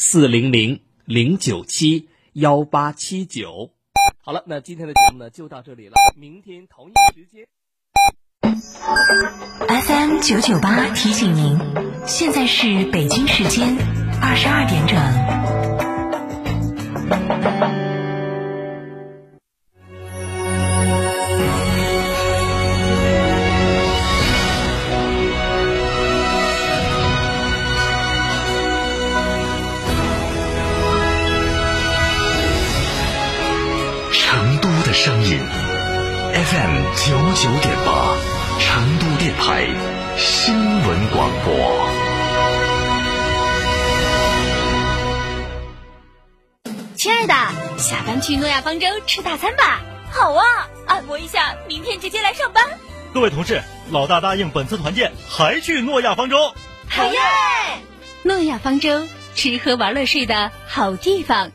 四零零零九七幺八七九。好了，那今天的节目呢就到这里了，明天同一时间。FM 九九八提醒您，现在是北京时间二十二点整。FM 九九点八，成都电台新闻广播。亲爱的，下班去诺亚方舟吃大餐吧！好啊，按摩一下，明天直接来上班。各位同事，老大答应本次团建还去诺亚方舟。好耶！诺亚方舟，吃喝玩乐睡的好地方。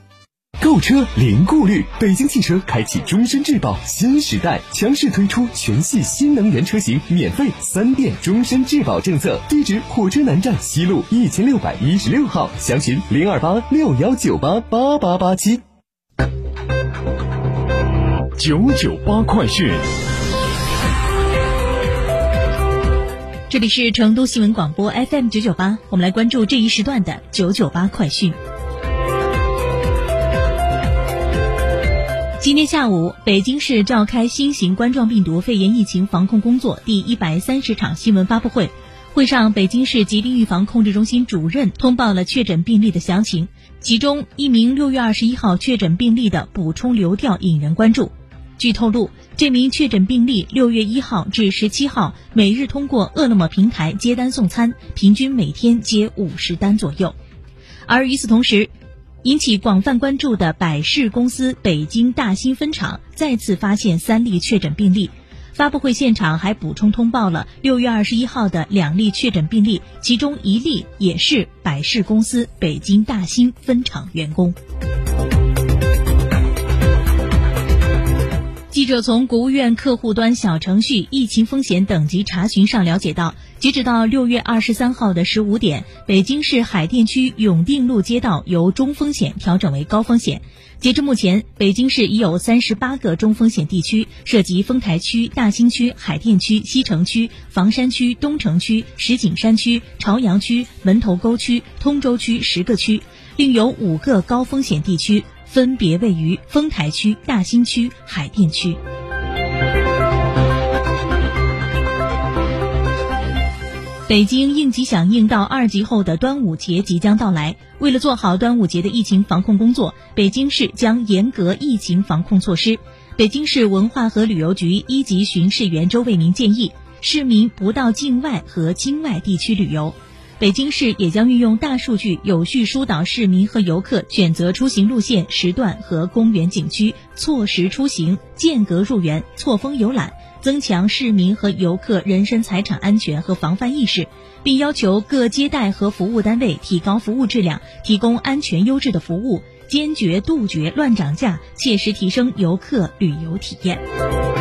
购车零顾虑，北京汽车开启终身质保新时代，强势推出全系新能源车型免费三电终身质保政策。地址：火车南站西路一千六百一十六号，详询零二八六幺九八八八八七。九九八快讯，这里是成都新闻广播 FM 九九八，我们来关注这一时段的九九八快讯。今天下午，北京市召开新型冠状病毒肺炎疫情防控工作第一百三十场新闻发布会。会上，北京市疾病预防控制中心主任通报了确诊病例的详情，其中一名六月二十一号确诊病例的补充流调引人关注。据透露，这名确诊病例六月一号至十七号每日通过饿了么平台接单送餐，平均每天接五十单左右。而与此同时，引起广泛关注的百事公司北京大兴分厂再次发现三例确诊病例，发布会现场还补充通报了六月二十一号的两例确诊病例，其中一例也是百事公司北京大兴分厂员工。记者从国务院客户端小程序疫情风险等级查询上了解到，截止到六月二十三号的十五点，北京市海淀区永定路街道由中风险调整为高风险。截至目前，北京市已有三十八个中风险地区，涉及丰台区、大兴区、海淀区、西城区、房山区、东城区、石景山区、朝阳区、门头沟区、通州区十个区，另有五个高风险地区。分别位于丰台区、大兴区、海淀区。北京应急响应到二级后的端午节即将到来，为了做好端午节的疫情防控工作，北京市将严格疫情防控措施。北京市文化和旅游局一级巡视员周卫民建议，市民不到境外和京外地区旅游。北京市也将运用大数据，有序疏导市民和游客选择出行路线、时段和公园景区，错时出行、间隔入园、错峰游览，增强市民和游客人身财产安全和防范意识，并要求各接待和服务单位提高服务质量，提供安全优质的服务，坚决杜绝乱涨价，切实提升游客旅游体验。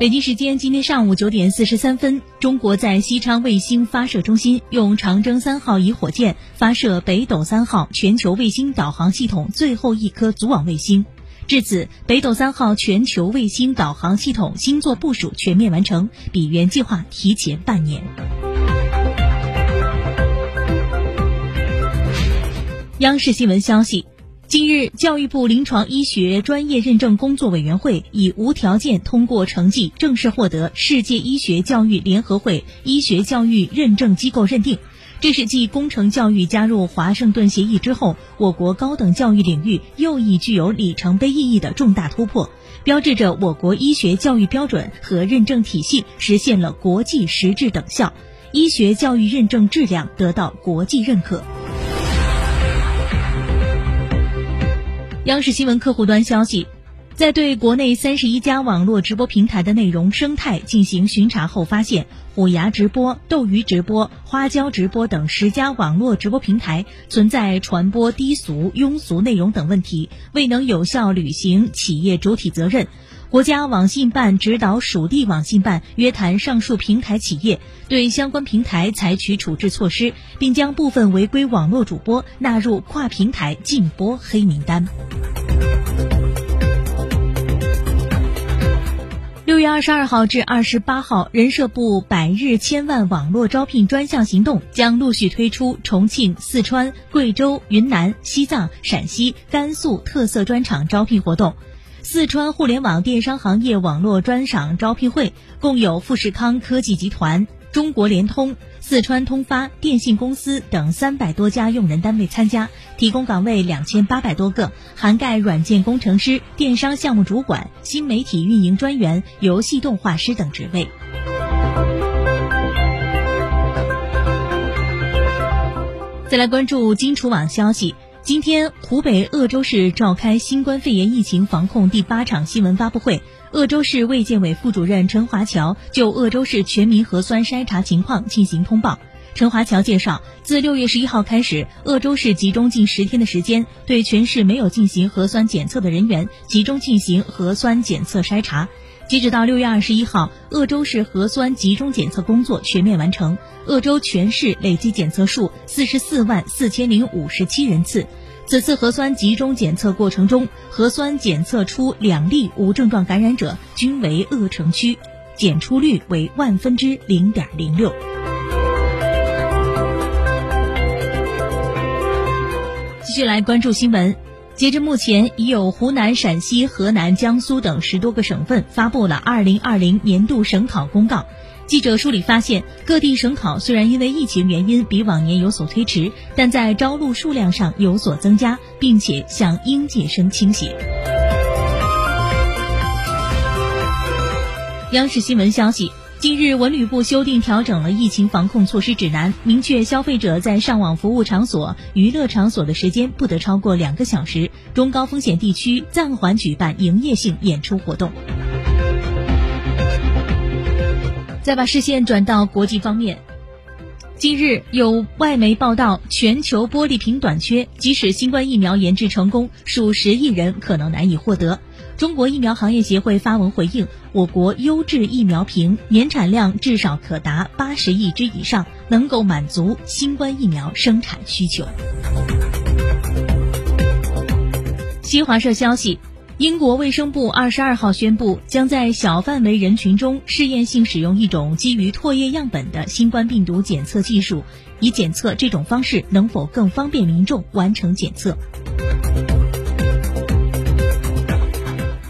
北京时间今天上午九点四十三分，中国在西昌卫星发射中心用长征三号乙火箭发射北斗三号全球卫星导航系统最后一颗组网卫星。至此，北斗三号全球卫星导航系统星座部署全面完成，比原计划提前半年。央视新闻消息。近日，教育部临床医学专业认证工作委员会以无条件通过成绩正式获得世界医学教育联合会医学教育认证机构认定。这是继工程教育加入华盛顿协议之后，我国高等教育领域又一具有里程碑意义的重大突破，标志着我国医学教育标准和认证体系实现了国际实质等效，医学教育认证质量得到国际认可。央视新闻客户端消息，在对国内三十一家网络直播平台的内容生态进行巡查后，发现虎牙直播、斗鱼直播、花椒直播等十家网络直播平台存在传播低俗、庸俗内容等问题，未能有效履行企业主体责任。国家网信办指导属地网信办约谈上述平台企业，对相关平台采取处置措施，并将部分违规网络主播纳入跨平台禁播黑名单。六月二十二号至二十八号，人社部百日千万网络招聘专项行动将陆续推出重庆、四川、贵州、云南、西藏、陕西、甘肃特色专场招聘活动。四川互联网电商行业网络专场招聘会共有富士康科技集团、中国联通、四川通发、电信公司等三百多家用人单位参加，提供岗位两千八百多个，涵盖软件工程师、电商项目主管、新媒体运营专员、游戏动画师等职位。再来关注金楚网消息。今天，湖北鄂州市召开新冠肺炎疫情防控第八场新闻发布会。鄂州市卫健委副主任陈华侨就鄂州市全民核酸筛查情况进行通报。陈华侨介绍，自六月十一号开始，鄂州市集中近十天的时间，对全市没有进行核酸检测的人员集中进行核酸检测筛查。截止到六月二十一号，鄂州市核酸集中检测工作全面完成。鄂州全市累计检测数四十四万四千零五十七人次。此次核酸集中检测过程中，核酸检测出两例无症状感染者，均为鄂城区，检出率为万分之零点零六。继续来关注新闻。截至目前，已有湖南、陕西、河南、江苏等十多个省份发布了二零二零年度省考公告。记者梳理发现，各地省考虽然因为疫情原因比往年有所推迟，但在招录数量上有所增加，并且向应届生倾斜。央视新闻消息。近日，文旅部修订调整了疫情防控措施指南，明确消费者在上网服务场所、娱乐场所的时间不得超过两个小时，中高风险地区暂缓举办营业性演出活动。再把视线转到国际方面，近日有外媒报道，全球玻璃瓶短缺，即使新冠疫苗研制成功，数十亿人可能难以获得。中国疫苗行业协会发文回应：我国优质疫苗瓶年产量至少可达八十亿支以上，能够满足新冠疫苗生产需求。新华社消息，英国卫生部二十二号宣布，将在小范围人群中试验性使用一种基于唾液样本的新冠病毒检测技术，以检测这种方式能否更方便民众完成检测。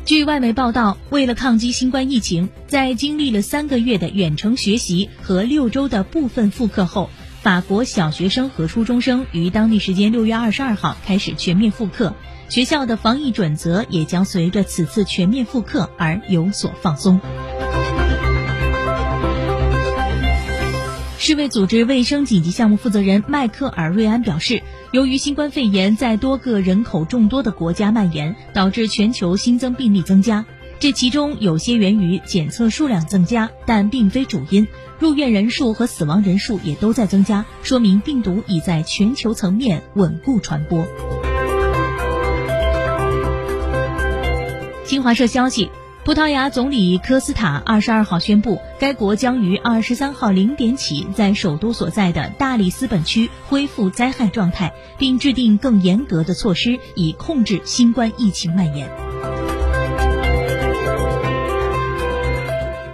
据外媒报道，为了抗击新冠疫情，在经历了三个月的远程学习和六周的部分复课后，法国小学生和初中生于当地时间六月二十二号开始全面复课。学校的防疫准则也将随着此次全面复课而有所放松。世卫组织卫生紧急项目负责人迈克尔·瑞安表示，由于新冠肺炎在多个人口众多的国家蔓延，导致全球新增病例增加。这其中有些源于检测数量增加，但并非主因。入院人数和死亡人数也都在增加，说明病毒已在全球层面稳固传播。新华社消息。葡萄牙总理科斯塔二十二号宣布，该国将于二十三号零点起在首都所在的大里斯本区恢复灾害状态，并制定更严格的措施以控制新冠疫情蔓延。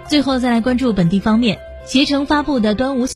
最后再来关注本地方面，携程发布的端午。